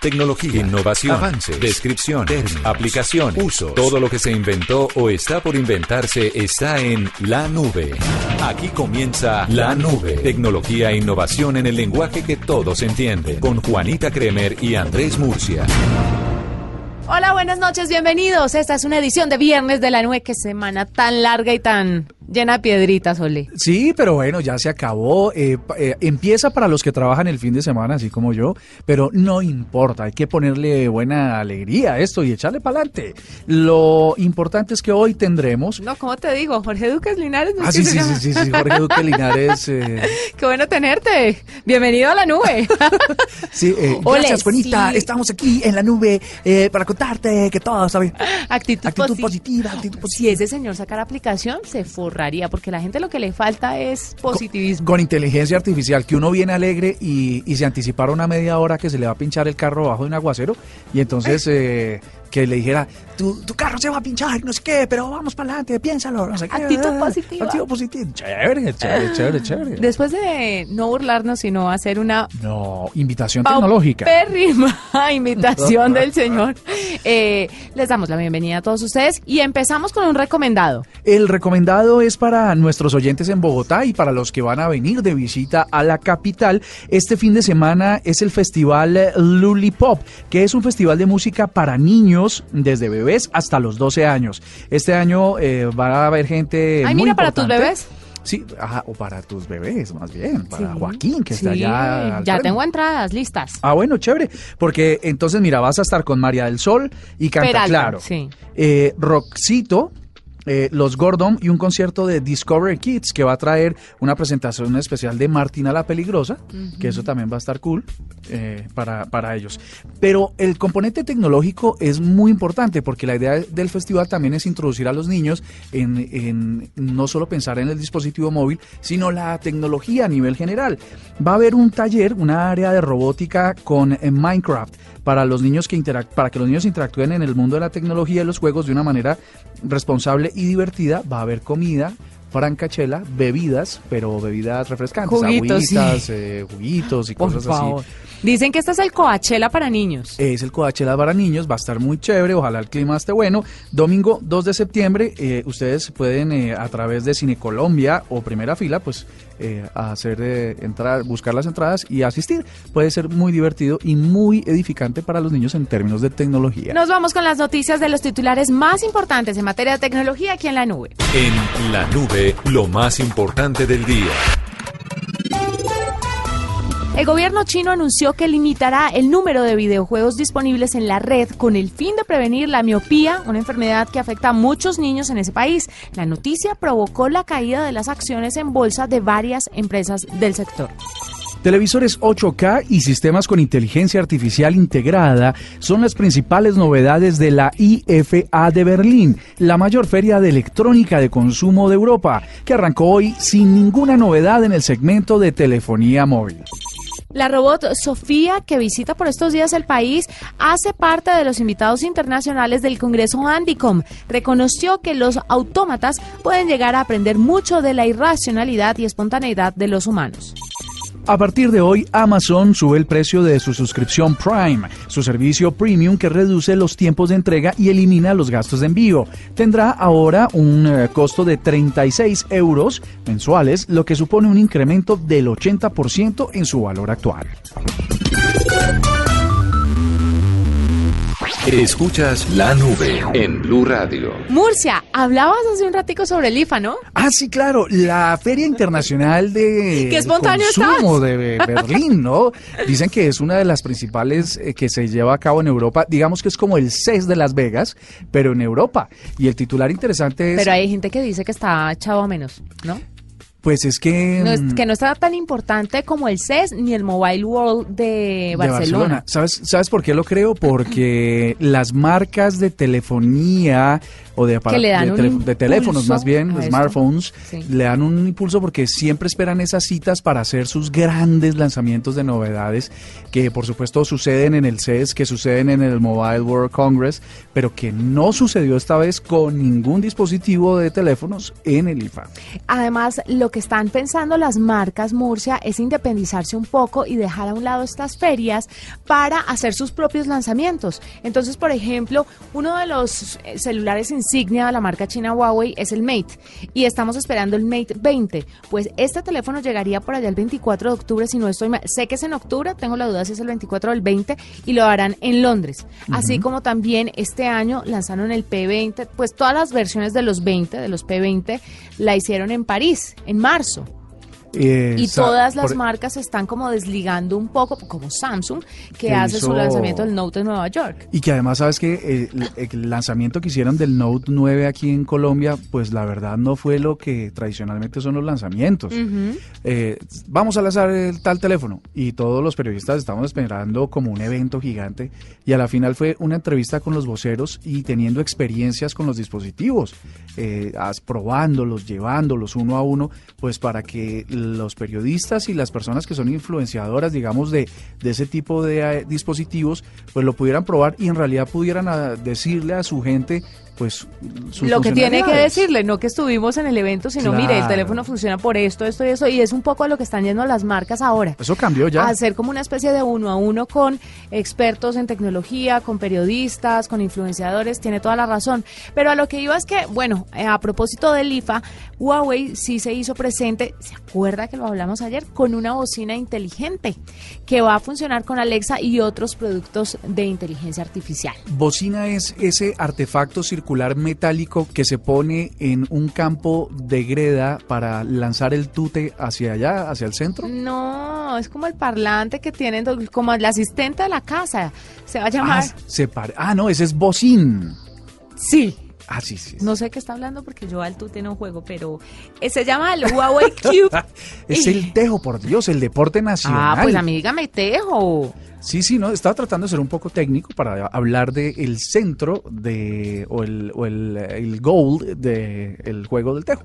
Tecnología, innovación, avance, descripción, términos, aplicación, uso. Todo lo que se inventó o está por inventarse está en la nube. Aquí comienza la nube. Tecnología e innovación en el lenguaje que todos entienden. Con Juanita Kremer y Andrés Murcia. Hola, buenas noches, bienvenidos. Esta es una edición de Viernes de la Nube. Qué semana tan larga y tan llena de piedritas, Oli. Sí, pero bueno, ya se acabó. Eh, eh, empieza para los que trabajan el fin de semana, así como yo, pero no importa, hay que ponerle buena alegría a esto y echarle para adelante. Lo importante es que hoy tendremos... No, ¿cómo te digo? Jorge Duques Linares. ¿no ah, sí, sí, sí, sí, Jorge Duques Linares. Eh. Qué bueno tenerte. Bienvenido a la nube. sí, gracias, bonita. Estamos aquí en la nube para contarte que todo está bien. Actitud, positiva, actitud positiva. Si ese señor sacara aplicación, se forra porque la gente lo que le falta es positivismo. Con, inteligencia artificial, que uno viene alegre y, y, se anticipara una media hora que se le va a pinchar el carro bajo de un aguacero y entonces eh, que le dijera, tu, tu, carro se va a pinchar, no sé qué, pero vamos para adelante, piénsalo, no sé qué. Actitud positiva. Actitud positiva. Chévere, chévere, chévere, chévere. Después de no burlarnos, sino hacer una... No, invitación tecnológica. Pérrima invitación del señor. Eh, les damos la bienvenida a todos ustedes y empezamos con un recomendado. El recomendado es para nuestros oyentes en Bogotá y para los que van a venir de visita a la capital. Este fin de semana es el festival Lulipop, que es un festival de música para niños desde bebés hasta los 12 años. Este año eh, va a haber gente. Ay, mira, para tus bebés. Sí, o para tus bebés, más bien, para Joaquín, que está ya. Ya tengo entradas listas. Ah, bueno, chévere. Porque entonces, mira, vas a estar con María del Sol y Canta Claro. Sí. Eh, Roxito, eh, los Gordon y un concierto de Discover Kids que va a traer una presentación especial de Martina la Peligrosa, que eso también va a estar cool eh, para, para ellos. Pero el componente tecnológico es muy importante porque la idea del festival también es introducir a los niños en, en no solo pensar en el dispositivo móvil, sino la tecnología a nivel general. Va a haber un taller, una área de robótica con eh, Minecraft para los niños que para que los niños interactúen en el mundo de la tecnología y los juegos de una manera responsable y divertida. Va a haber comida, francachela, bebidas, pero bebidas refrescantes, juguitos, eh, juguitos y cosas así. Dicen que este es el Coachella para niños. Es el Coachella para niños, va a estar muy chévere, ojalá el clima esté bueno. Domingo 2 de septiembre, eh, ustedes pueden eh, a través de Cine Colombia o Primera Fila, pues eh, hacer entrar, buscar las entradas y asistir. Puede ser muy divertido y muy edificante para los niños en términos de tecnología. Nos vamos con las noticias de los titulares más importantes en materia de tecnología aquí en la nube. En la nube, lo más importante del día. El gobierno chino anunció que limitará el número de videojuegos disponibles en la red con el fin de prevenir la miopía, una enfermedad que afecta a muchos niños en ese país. La noticia provocó la caída de las acciones en bolsa de varias empresas del sector. Televisores 8K y sistemas con inteligencia artificial integrada son las principales novedades de la IFA de Berlín, la mayor feria de electrónica de consumo de Europa, que arrancó hoy sin ninguna novedad en el segmento de telefonía móvil. La robot Sofía, que visita por estos días el país, hace parte de los invitados internacionales del Congreso Andicom. Reconoció que los autómatas pueden llegar a aprender mucho de la irracionalidad y espontaneidad de los humanos. A partir de hoy, Amazon sube el precio de su suscripción Prime, su servicio premium que reduce los tiempos de entrega y elimina los gastos de envío. Tendrá ahora un eh, costo de 36 euros mensuales, lo que supone un incremento del 80% en su valor actual. Escuchas la nube en Blue Radio. Murcia, hablabas hace un ratico sobre el IFA, ¿no? Ah, sí, claro, la Feria Internacional de ¿Qué espontáneo Consumo de Berlín, ¿no? Dicen que es una de las principales eh, que se lleva a cabo en Europa. Digamos que es como el CES de Las Vegas, pero en Europa. Y el titular interesante es... Pero hay gente que dice que está echado a menos, ¿no? Pues es que... No es, mm, que no está tan importante como el CES ni el Mobile World de Barcelona. ¿Sabes, ¿Sabes por qué lo creo? Porque las marcas de telefonía o de, de, teléfonos más bien, smartphones, le dan un impulso porque siempre esperan esas citas para hacer sus grandes lanzamientos de novedades que por supuesto suceden en el CES, que suceden en el Mobile World Congress, pero que no sucedió esta vez con ningún dispositivo de teléfonos en el IFA. Además, lo que están pensando las marcas Murcia es independizarse un poco y dejar a un lado estas ferias para hacer sus propios lanzamientos. Entonces, por ejemplo, uno de los celulares insignia de la marca china Huawei es el Mate y estamos esperando el Mate 20. Pues este teléfono llegaría por allá el 24 de octubre, si no estoy mal. Sé que es en octubre, tengo la duda si es el 24 o el 20 y lo harán en Londres. Así como también este año lanzaron el P20, pues todas las versiones de los 20, de los P20, la hicieron en París, en marzo. Y todas las marcas están como desligando un poco, como Samsung, que, hace su lanzamiento del Note en Nueva York. Y que además, sabes que el, lanzamiento que hicieron del Note 9 aquí en Colombia, pues la verdad no fue lo que tradicionalmente son los lanzamientos. Eh, vamos a lanzar el tal teléfono. Y todos los periodistas estamos esperando como un evento gigante. Y a la final fue una entrevista con los voceros y teniendo experiencias con los dispositivos, eh, probándolos, llevándolos uno a uno, pues para que los periodistas y las personas que son influenciadoras, digamos, de, de ese tipo de eh, dispositivos, pues lo pudieran probar y en realidad pudieran ah, decirle a su gente pues lo que tiene que decirle, no que estuvimos en el evento, sino mire, el teléfono funciona por esto, esto y eso, y es un poco a lo que están yendo las marcas ahora. Eso cambió ya. hacer como una especie de uno a uno con expertos en tecnología, con periodistas, con influenciadores, tiene toda la razón. Pero a lo que iba es que, bueno, eh, a propósito del IFA, Huawei sí se hizo presente, ¿se acuerda que lo hablamos ayer? Con una bocina inteligente que va a funcionar con Alexa y otros productos de inteligencia artificial. Bocina es ese artefacto circular metálico que se pone en un campo de greda para lanzar el tute hacia allá, hacia el centro? No, es como el parlante que tienen, como el asistente de la casa. Se va a llamar. Ah, se ah no, ese es bocín. Sí. Ah, sí, sí. No sé qué está hablando porque yo al tute no juego, pero se llama el Huawei Cube. es el tejo, por Dios, el deporte nacional. Ah, pues a mí dígame tejo. Sí, sí, no, estaba tratando de ser un poco técnico para hablar del el centro de, o el, o el, el goal del juego del tejo.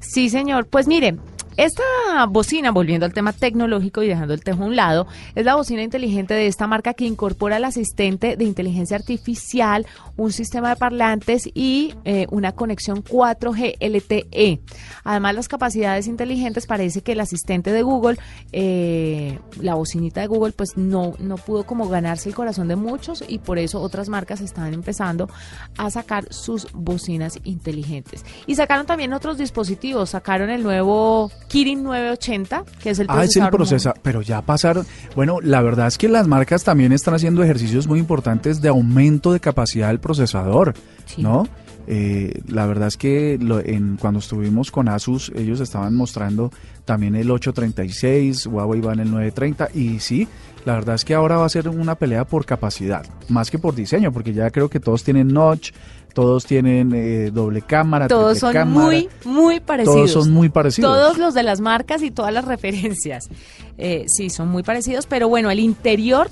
Sí, señor. Pues mire, esta bocina, volviendo al tema tecnológico y dejando el tejo a un lado, es la bocina inteligente de esta marca que incorpora el asistente de inteligencia artificial, un sistema de parlantes y eh, una conexión 4G LTE. Además, las capacidades inteligentes parece que el asistente de Google, eh, la bocinita de Google, pues no, no pudo como ganarse el corazón de muchos y por eso otras marcas están empezando a sacar sus bocinas inteligentes. Y sacaron también otros dispositivos, sacaron el nuevo Kirin 980, que es el Ah, es el procesador, pero ya pasaron. Bueno, la verdad es que las marcas también están haciendo ejercicios muy importantes de aumento de capacidad del procesador, ¿no? Eh, la verdad es que en, cuando estuvimos con Asus, ellos estaban mostrando también el 836, Huawei va en el 930 y sí, la verdad es que ahora va a ser una pelea por capacidad, más que por diseño, porque ya creo que todos tienen notch, todos tienen eh, doble cámara, todos son muy, muy parecidos. Todos son muy parecidos. Todos los de las marcas y todas las referencias. Eh, sí, son muy parecidos, pero bueno, el interior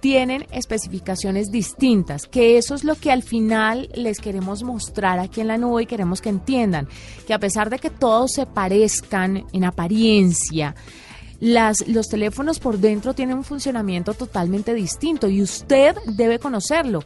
tienen especificaciones distintas, que eso es lo que al final les queremos mostrar aquí en la nube y queremos que entiendan, que a pesar de que todos se parezcan en apariencia, las, los teléfonos por dentro tienen un funcionamiento totalmente distinto y usted debe conocerlo.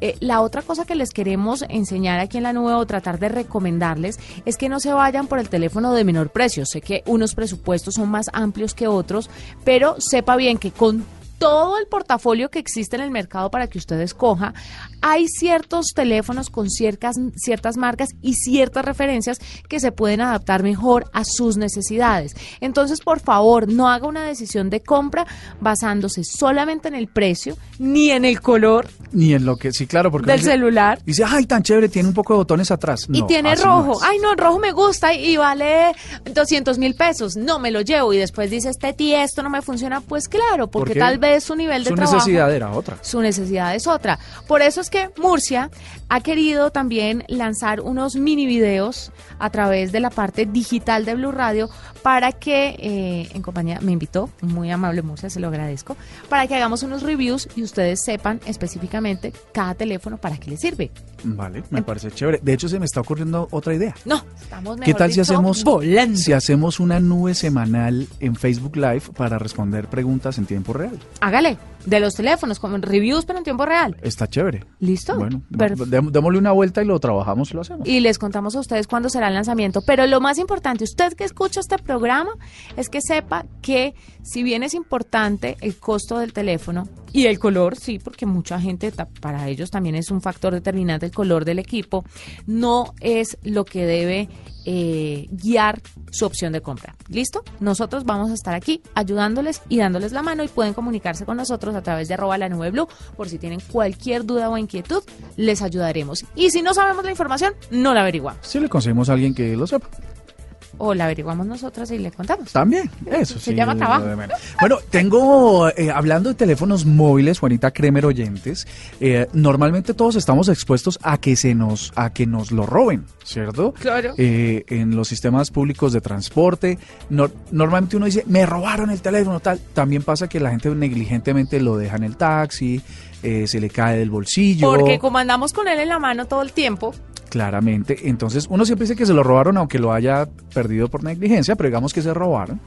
Eh, la otra cosa que les queremos enseñar aquí en la nube o tratar de recomendarles es que no se vayan por el teléfono de menor precio. Sé que unos presupuestos son más amplios que otros, pero sepa bien que con todo el portafolio que existe en el mercado para que usted escoja, hay ciertos teléfonos con ciertas, ciertas marcas y ciertas referencias que se pueden adaptar mejor a sus necesidades. Entonces, por favor, no haga una decisión de compra basándose solamente en el precio, ni en el color. Ni en lo que, sí, claro, porque... Del celular. Dice, ay, tan chévere, tiene un poco de botones atrás. y tiene rojo. ay, no, el rojo me gusta y vale 200 mil pesos. No, me lo llevo. Y después dice, este tío, esto no me funciona. Pues claro, porque tal vez su nivel de trabajo... Su necesidad era otra. Su necesidad es otra. Por eso es que Murcia ha querido también lanzar unos mini videos a través de la parte digital de Blue Radio para que, eh, en compañía, me invitó, muy amable Murcia, se lo agradezco, para que hagamos unos reviews y ustedes sepan específicamente cada teléfono para qué le sirve. Vale, me parece chévere. De hecho, se me está ocurriendo otra idea. No, estamos ¿Qué tal si hacemos, si hacemos una nube semanal en Facebook Live para responder preguntas en tiempo real? Hágale. De los teléfonos, como reviews, pero en tiempo real. Está chévere. ¿Listo? Bueno, démosle una vuelta y lo trabajamos y lo hacemos. Y les contamos a ustedes cuándo será el lanzamiento. Pero lo más importante, usted que escucha este programa, es que sepa que si bien es importante el costo del teléfono y el color, sí, porque mucha gente, para ellos también es un factor determinante el color del equipo, no es lo que debe eh, guiar su opción de compra. ¿Listo? Nosotros vamos a estar aquí ayudándoles y dándoles la mano y pueden comunicarse con nosotros a través de arroba la nube blue por si tienen cualquier duda o inquietud, les ayudaremos. Y si no sabemos la información, no la averiguamos. Si le conseguimos a alguien que lo sepa o la averiguamos nosotras y le contamos. También, eso Se llama trabajo. Bueno, tengo, eh, hablando de teléfonos móviles, Juanita Kremer oyentes, eh, normalmente todos estamos expuestos a que se nos, a que nos lo roben, ¿cierto? Claro. Eh, en los sistemas públicos de transporte, normalmente uno dice, me robaron el teléfono, tal. También pasa que la gente negligentemente lo deja en el taxi, se le cae del bolsillo. Porque como andamos con él en la mano todo el tiempo. Claramente. Entonces, uno siempre dice que se lo robaron, aunque lo haya perdido por negligencia, pero digamos que se robaron.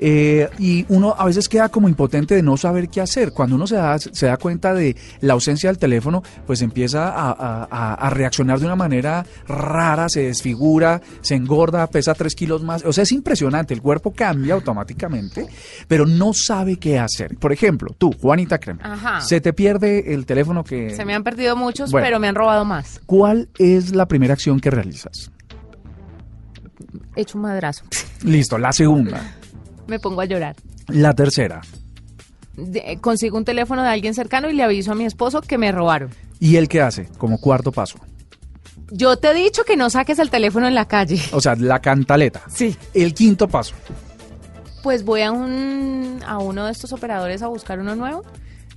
Eh, y uno a veces queda como impotente de no saber qué hacer. Cuando uno se da, se da cuenta de la ausencia del teléfono, pues empieza a, reaccionar de una manera rara, se desfigura, se engorda, pesa tres kilos más. O sea, es impresionante, el cuerpo cambia automáticamente, pero no sabe qué hacer. Por ejemplo, tú, Juanita Crema, se te pierde el teléfono que... Se me han perdido muchos, pero me han robado más. ¿Cuál es la primera acción que realizas? Hecho un madrazo. Listo, la segunda. Me pongo a llorar. La tercera. consigo un teléfono de alguien cercano y le aviso a mi esposo que me robaron. ¿Y él qué hace? Como cuarto paso. Yo te he dicho que no saques el teléfono en la calle. O sea, la cantaleta. Sí. El quinto paso. Pues voy a un a uno de estos operadores a buscar uno nuevo.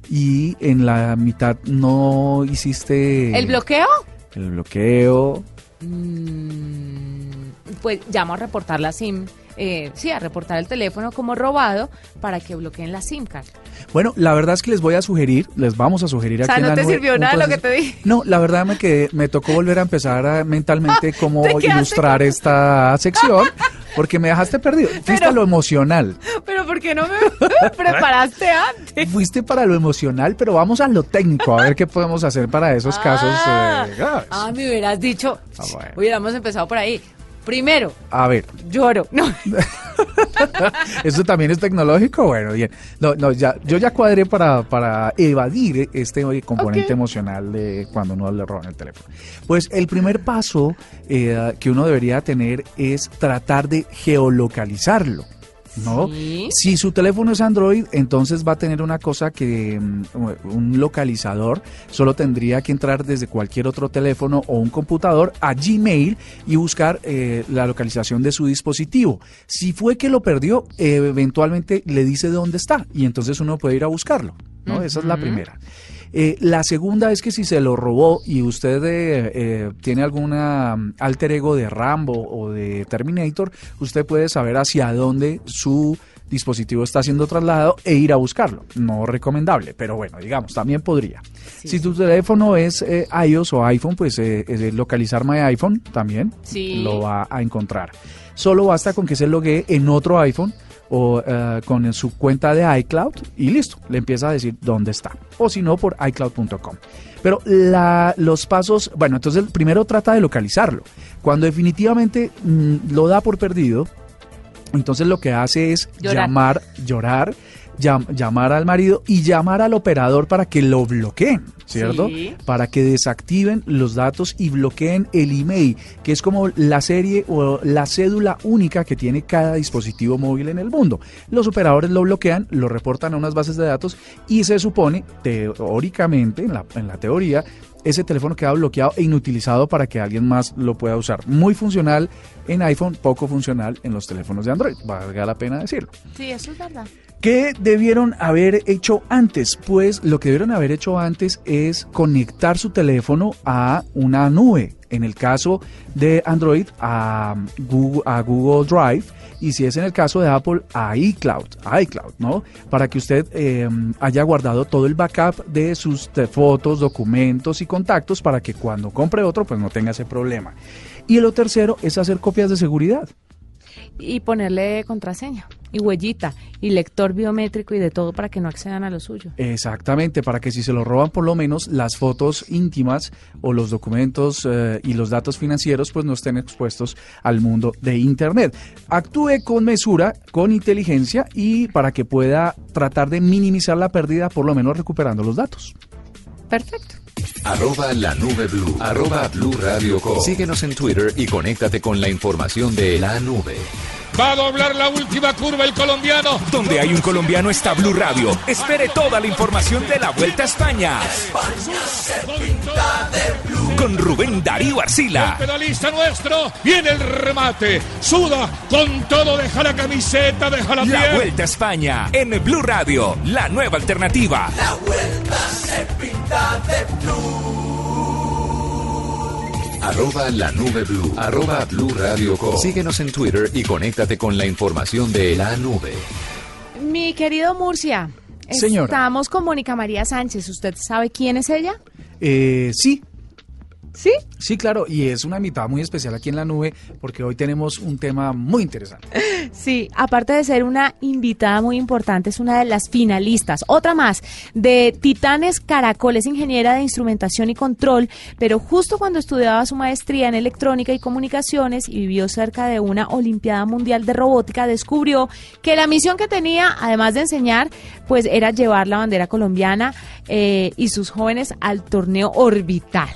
Y en la mitad no hiciste. ¿El bloqueo? El bloqueo. Mm, pues llamo a reportar la SIM eh, sí, a reportar el teléfono como robado para que bloqueen la SIM card. Bueno, la verdad es que les voy a sugerir, les vamos a sugerir aquí o sea, ¿no te sirvió nada lo que te dije? No, la verdad me que me tocó volver a empezar mentalmente cómo ilustrar esta sección. Porque me dejaste perdido. Fuiste a lo emocional. Pero ¿por qué no me preparaste antes? Fuiste para lo emocional, pero vamos a lo técnico, a ver qué podemos hacer para esos casos. Ah, eh, ah me hubieras dicho. Ah, Hubiéramos empezado por ahí. Primero. A ver. Lloro. No. ¿Eso también es tecnológico? Bueno, bien. No, no, ya, yo ya cuadré para, para evadir este componente emocional de cuando uno le roban el teléfono. Pues el primer paso eh, que uno debería tener es tratar de geolocalizarlo. ¿No? Si su teléfono es Android, entonces va a tener una cosa que mm, un localizador solo tendría que entrar desde cualquier otro teléfono o un computador a Gmail y buscar eh, la localización de su dispositivo. Si fue que lo perdió, eventualmente le dice dónde está y entonces uno puede ir a buscarlo, ¿no? Esa es la primera. Eh, la segunda es que si se lo robó y usted eh, eh, tiene alguna mm, alter ego de Rambo o de Terminator, usted puede saber hacia dónde su dispositivo está siendo trasladado e ir a buscarlo. No recomendable, pero bueno, digamos, también podría. si tu teléfono es iOS o iPhone, pues localizar My iPhone también lo va a encontrar. Solo basta con que se logue en otro iPhone o eh, con su cuenta de iCloud y listo, le empieza a decir dónde está. O si no, por iCloud.com. Pero la, los pasos, bueno, entonces primero trata de localizarlo. Cuando definitivamente mm, lo da por perdido, entonces lo que hace es llamar, llorar, llamar al marido y llamar al operador para que lo bloqueen, ¿cierto? Para que desactiven los datos y bloqueen el email, que es como la serie o la cédula única que tiene cada dispositivo móvil en el mundo. Los operadores lo bloquean, lo reportan a unas bases de datos y se supone, teóricamente, en la, en la teoría, ese teléfono queda bloqueado e inutilizado para que alguien más lo pueda usar. Muy funcional en iPhone, poco funcional en los teléfonos de Android, valga la pena decirlo. Sí, eso es verdad. ¿Qué debieron haber hecho antes? Pues lo que debieron haber hecho antes es conectar su teléfono a una nube. En el caso de Android, a Google, a Drive y si es en el caso de Apple, a iCloud, iCloud, ¿no? Para que usted em, haya guardado todo el backup de sus fotos, documentos y contactos para que cuando compre otro, pues no tenga ese problema. Y lo tercero es hacer copias de seguridad. y ponerle contraseña y huellita y lector biométrico y de todo para que no accedan a lo suyo. Exactamente, para que si se lo roban por lo menos las fotos íntimas o los documentos eh, y los datos financieros pues no estén expuestos al mundo de Internet. Actúe con mesura, con inteligencia y para que pueda tratar de minimizar la pérdida por lo menos recuperando los datos. Perfecto. Arroba la nube blue. Arroba blue radio Síguenos en Twitter y conéctate con la información de la nube. Va a doblar la última curva el colombiano. Donde hay un colombiano está Blue Radio. Espere toda la información de la Vuelta a España. Con Rubén Darío Arcila. El pedalista nuestro. Viene el remate. Suda con todo. Deja la camiseta, deja la La Vuelta a España. En Blue Radio. La nueva alternativa. La Vuelta se pinta de blue. Arroba la nube blue. Arroba blue radio Síguenos en Twitter y conéctate con la información de la nube. Mi querido Murcia, estamos con Mónica María Sánchez. ¿Usted sabe quién es ella? Eh, sí, ¿Sí? Sí, claro, y es una mitad muy especial aquí en la nube porque hoy tenemos un tema muy interesante. Sí, aparte de ser una invitada muy importante, es una de las finalistas. Otra más, de Titanes Caracol, es ingeniera de instrumentación y control, pero justo cuando estudiaba su maestría en electrónica y comunicaciones y vivió cerca de una Olimpiada Mundial de Robótica, descubrió que la misión que tenía, además de enseñar, pues era llevar la bandera colombiana eh, y sus jóvenes al torneo orbital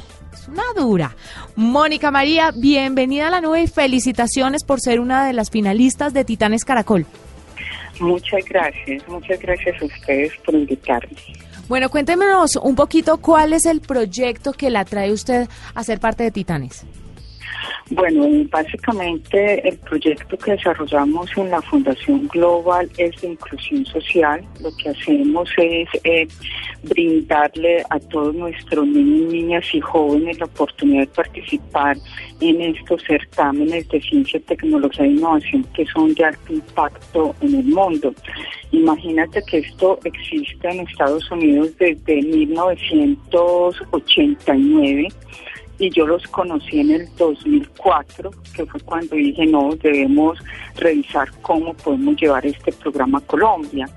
una dura. Mónica María, bienvenida a la nube y felicitaciones por ser una de las finalistas de Titanes Caracol. Muchas gracias, muchas gracias a ustedes por invitarme. Bueno, cuéntenos un poquito cuál es el proyecto que la trae usted a ser parte de Titanes. Bueno, básicamente el proyecto que desarrollamos en la Fundación Global es de inclusión social. Lo que hacemos es eh, brindarle a todos nuestros niños, niñas y jóvenes la oportunidad de participar en estos certámenes de ciencia, tecnología e innovación que son de alto impacto en el mundo. Imagínate que esto existe en Estados Unidos desde 1989 y yo los conocí en el 2004, que fue cuando dije, no, debemos revisar cómo podemos llevar este programa a Colombia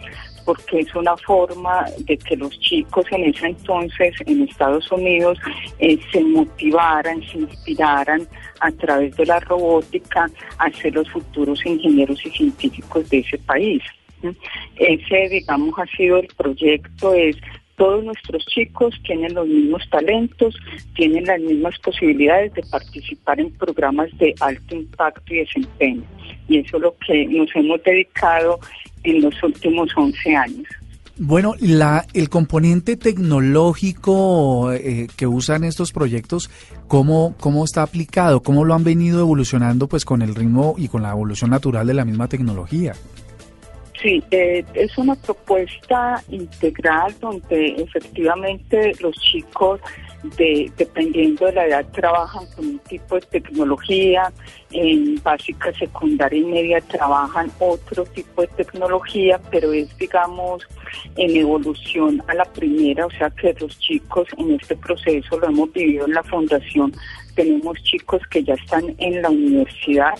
porque es una forma de que los chicos en ese entonces en Estados Unidos eh, se motivaran, se inspiraran a través de la robótica a ser los futuros ingenieros y científicos de ese país. Ese, digamos, ha sido el proyecto, es todos nuestros chicos tienen los mismos talentos, tienen las mismas posibilidades de participar en programas de alto impacto y desempeño. Y eso es lo que nos hemos dedicado en los últimos 11 años. Bueno, la, el componente tecnológico eh, que usan estos proyectos, ¿cómo, ¿cómo está aplicado? ¿Cómo lo han venido evolucionando pues con el ritmo y con la evolución natural de la misma tecnología? Sí, eh, es una propuesta integral donde efectivamente los chicos, de, dependiendo de la edad, trabajan con un tipo de tecnología, en básica, secundaria y media trabajan otro tipo de tecnología, pero es, digamos, en evolución a la primera, o sea que los chicos en este proceso lo hemos vivido en la fundación, tenemos chicos que ya están en la universidad,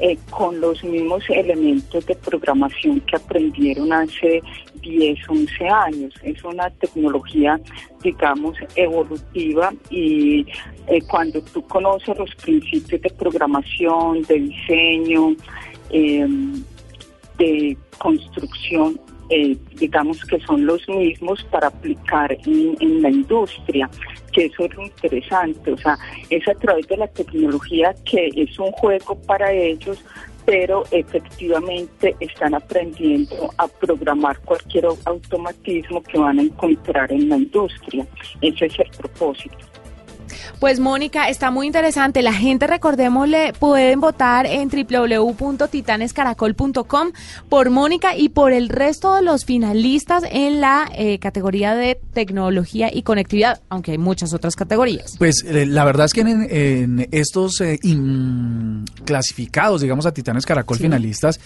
eh, con los mismos elementos de programación que aprendieron hace 10, 11 años. Es una tecnología, digamos, evolutiva y eh, cuando tú conoces los principios de programación, de diseño, em, de construcción, eh, digamos que son los mismos para aplicar en, la industria, que eso es lo interesante, o sea, es a través de la tecnología que es un juego para ellos, pero efectivamente están aprendiendo a programar cualquier automatismo que van a encontrar en la industria. Ese es el propósito. Pues Mónica, está muy interesante. La gente, recordémosle, pueden votar en www.titanescaracol.com por Mónica y por el resto de los finalistas en la eh, categoría de tecnología y conectividad, aunque hay muchas otras categorías. Pues eh, la verdad es que en, estos eh, clasificados, digamos, a Titanes Caracol finalistas,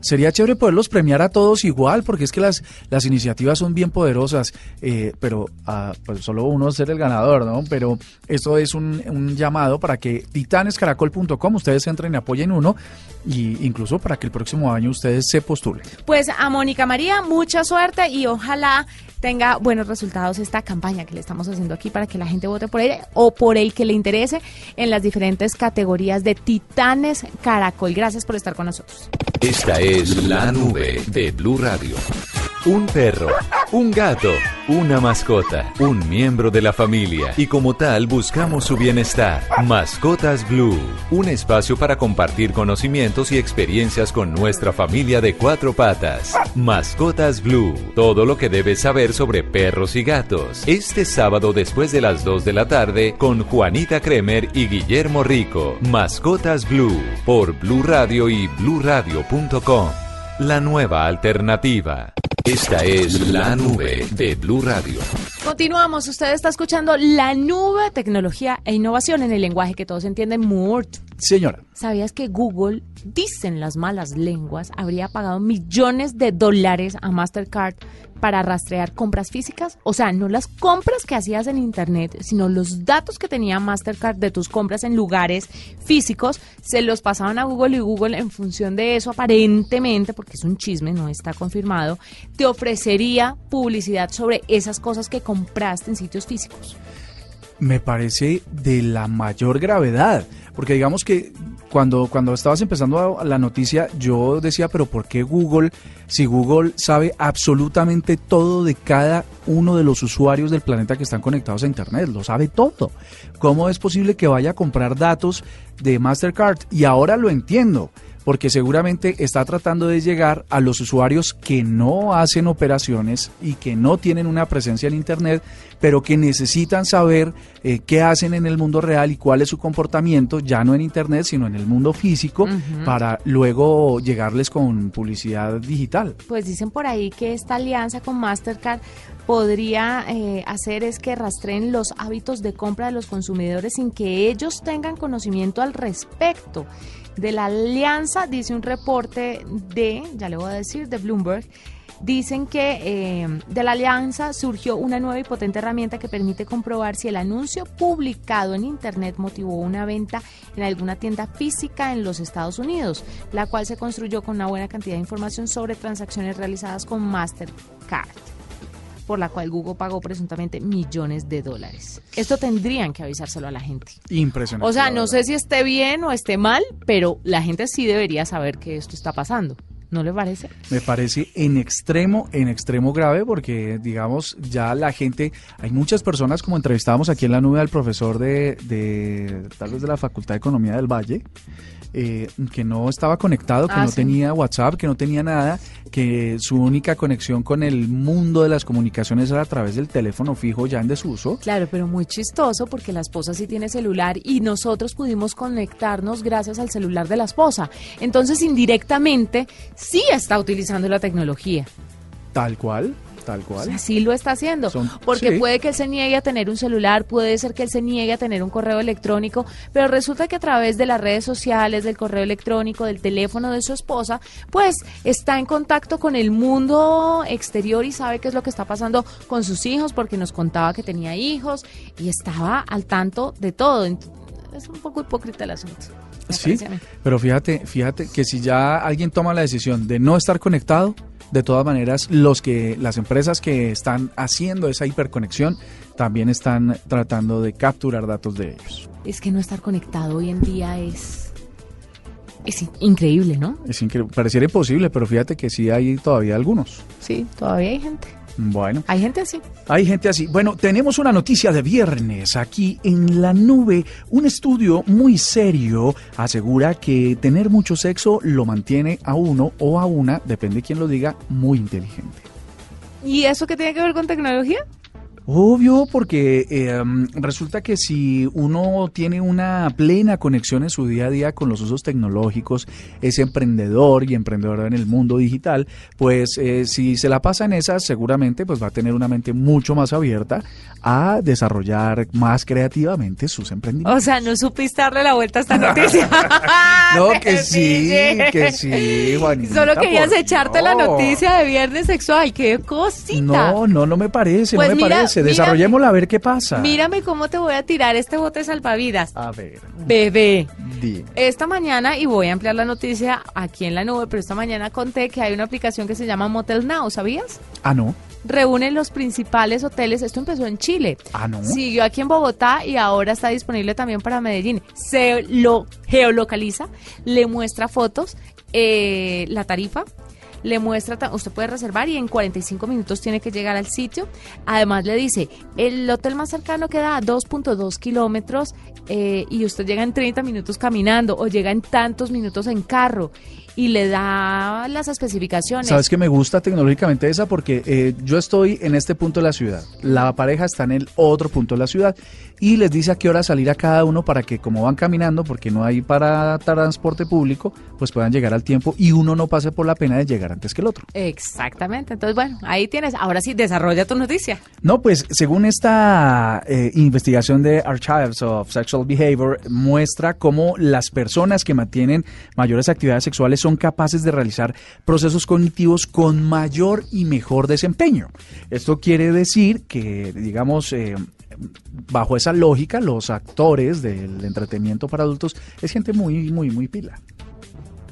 sería chévere poderlos premiar a todos igual, porque es que las, las iniciativas son bien poderosas, pero ah, pues solo uno ser el ganador, ¿no? Pero Esto es un, un llamado para que titanescaracol.com ustedes entren y apoyen uno y incluso para que el próximo año ustedes se postulen. Pues a Mónica María, mucha suerte y ojalá tenga buenos resultados esta campaña que le estamos haciendo aquí para que la gente vote por ella o por el que le interese en las diferentes categorías de Titanes Caracol. Gracias por estar con nosotros. Esta es la nube de Blue Radio. Un perro, un gato, una mascota, un miembro de la familia y como tal buscamos su bienestar. Mascotas Blue, un espacio para compartir conocimientos y experiencias con nuestra familia de cuatro patas. Mascotas Blue, todo lo que debes saber sobre perros y gatos. Este sábado después de las 2 de la tarde con Juanita Kremer y Guillermo Rico. Mascotas Blue por Blue Radio y bluradio.com. La nueva alternativa. Esta es la nube de Blue Radio. Continuamos, usted está escuchando la nube, tecnología e innovación en el lenguaje que todos entienden, MURT. Señora. ¿Sabías que Google, dicen las malas lenguas, habría pagado millones de dólares a Mastercard para rastrear compras físicas? O sea, no las compras que hacías en Internet, sino los datos que tenía Mastercard de tus compras en lugares físicos, se los pasaban a Google y Google en función de eso, aparentemente, porque es un chisme, no está confirmado, te ofrecería publicidad sobre esas cosas que compraste en sitios físicos me parece de la mayor gravedad, porque digamos que cuando, cuando estabas empezando la noticia, yo decía, pero ¿por qué Google, si Google sabe absolutamente todo de cada uno de los usuarios del planeta que están conectados a Internet? Lo sabe todo. ¿Cómo es posible que vaya a comprar datos de Mastercard? Y ahora lo entiendo porque seguramente está tratando de llegar a los usuarios que no hacen operaciones y que no tienen una presencia en Internet, pero que necesitan saber eh, qué hacen en el mundo real y cuál es su comportamiento, ya no en Internet, sino en el mundo físico, para luego llegarles con publicidad digital. Pues dicen por ahí que esta alianza con Mastercard podría eh, hacer es que rastreen los hábitos de compra de los consumidores sin que ellos tengan conocimiento al respecto de la alianza, dice un reporte de, ya le voy a decir, de Bloomberg, dicen que eh, de la alianza surgió una nueva y potente herramienta que permite comprobar si el anuncio publicado en Internet motivó una venta en alguna tienda física en los Estados Unidos, la cual se construyó con una buena cantidad de información sobre transacciones realizadas con Mastercard por la cual Google pagó presuntamente millones de dólares. Esto tendrían que avisárselo a la gente. Impresionante. O sea, no sé si esté bien o esté mal, pero la gente sí debería saber que esto está pasando. ¿No le parece? Me parece en extremo, en extremo grave, porque digamos, ya la gente, hay muchas personas, como entrevistábamos aquí en la nube al profesor de, de tal vez de la Facultad de Economía del Valle, eh, que no estaba conectado, que ah, no tenía WhatsApp, que no tenía nada, que su única conexión con el mundo de las comunicaciones era a través del teléfono fijo ya en desuso. Claro, pero muy chistoso porque la esposa sí tiene celular y nosotros pudimos conectarnos gracias al celular de la esposa. Entonces, indirectamente, sí está utilizando la tecnología. Tal cual. Tal cual. Así lo está haciendo. porque puede que él se niegue a tener un celular, puede ser que él se niegue a tener un correo electrónico, pero resulta que a través de las redes sociales, del correo electrónico, del teléfono de su esposa, pues está en contacto con el mundo exterior y sabe qué es lo que está pasando con sus hijos, porque nos contaba que tenía hijos y estaba al tanto de todo. Es un poco hipócrita el asunto. Sí, pero fíjate, fíjate que si ya alguien toma la decisión de no estar conectado, de todas maneras, los que, las empresas que están haciendo esa hiperconexión también están tratando de capturar datos de ellos. Es que no estar conectado hoy en día es, es increíble, ¿no? Es increíble. Pareciera imposible, pero fíjate que sí hay todavía algunos. Sí, todavía hay gente. Bueno. Hay gente así. Hay gente así. Bueno, tenemos una noticia de viernes aquí en la nube. Un estudio muy serio asegura que tener mucho sexo lo mantiene a uno o a una, depende de quién lo diga, muy inteligente. ¿Y eso qué tiene que ver con tecnología? Obvio, porque em, resulta que si uno tiene una plena conexión en su día a día con los usos tecnológicos, es emprendedor y emprendedor en el mundo digital, pues eh, si se la pasa en esas, seguramente pues va a tener una mente mucho más abierta a desarrollar más creativamente sus emprendimientos. O sea, no supiste darle la vuelta a esta noticia. no, que sí, que sí, Juanita. Solo querías echarte la noticia de viernes sexual, qué cosita. No, no, no me parece, no pues me parece parece? Desarrollémosla a ver qué pasa. Mírame cómo te voy a tirar este bote salvavidas. A ver. Bebé. Di. Esta mañana, y voy a ampliar la noticia aquí en la nube, pero esta mañana conté que hay una aplicación que se llama Motel Now, ¿sabías? Ah, no. Reúne los principales hoteles. Esto empezó en Chile. Ah, no. Siguió aquí en Bogotá y ahora está disponible también para Medellín. Se lo geolocaliza, le muestra fotos, eh, la tarifa. Le muestra, usted puede reservar y en 45 minutos tiene que llegar al sitio. Además le dice, el hotel más cercano queda a 2.2 kilómetros eh, y usted llega en 30 minutos caminando o llega en tantos minutos en carro y le da las especificaciones. Sabes que me gusta tecnológicamente esa porque eh, yo estoy en este punto de la ciudad, la pareja está en el otro punto de la ciudad y les dice a qué hora salir a cada uno para que como van caminando, porque no hay para transporte público, pues puedan llegar al tiempo y uno no pase por la pena de llegar antes que el otro. Exactamente. Entonces, bueno, ahí tienes. Ahora sí, desarrolla tu noticia. No, pues según esta eh, investigación de Archives of Sexual Behavior, muestra cómo las personas que mantienen mayores actividades sexuales son capaces de realizar procesos cognitivos con mayor y mejor desempeño. Esto quiere decir que, digamos, eh, bajo esa lógica, los actores del entretenimiento para adultos es gente muy, muy, muy pila.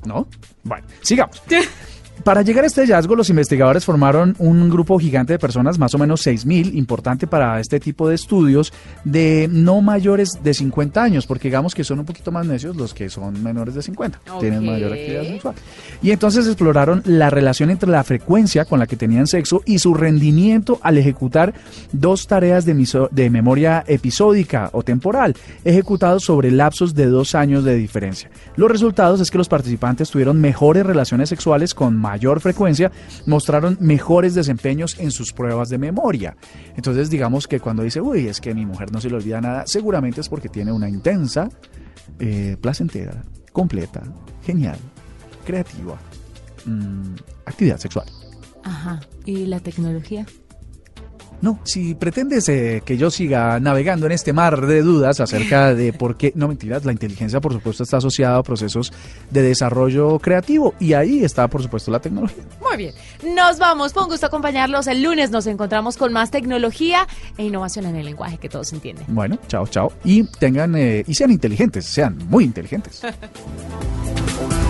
¿No? Bueno, sigamos. Para llegar a este hallazgo, los investigadores formaron un grupo gigante de personas, más o menos 6.000, importante para este tipo de estudios, de no mayores de 50 años, porque digamos que son un poquito más necios los que son menores de 50, tienen mayor actividad sexual. Y entonces exploraron la relación entre la frecuencia con la que tenían sexo y su rendimiento al ejecutar dos tareas de, miso- de memoria episódica o temporal, ejecutados sobre lapsos de dos años de diferencia. Los resultados es que los participantes tuvieron mejores relaciones sexuales con mayor frecuencia, mostraron mejores desempeños en sus pruebas de memoria. Entonces digamos que cuando dice, uy, es que mi mujer no se le olvida nada, seguramente es porque tiene una intensa, eh, placentera, completa, genial, creativa mm, actividad sexual. Ajá. ¿Y la tecnología? No, si pretendes eh, que yo siga navegando en este mar de dudas acerca de por qué, no mentiras, la inteligencia por supuesto está asociada a procesos de desarrollo creativo y ahí está por supuesto la tecnología. Muy bien. Nos vamos. Fue un gusto acompañarlos. El lunes nos encontramos con más tecnología e innovación en el lenguaje que todos entienden. Bueno, chao, chao. Y tengan, eh, y sean inteligentes, sean muy inteligentes.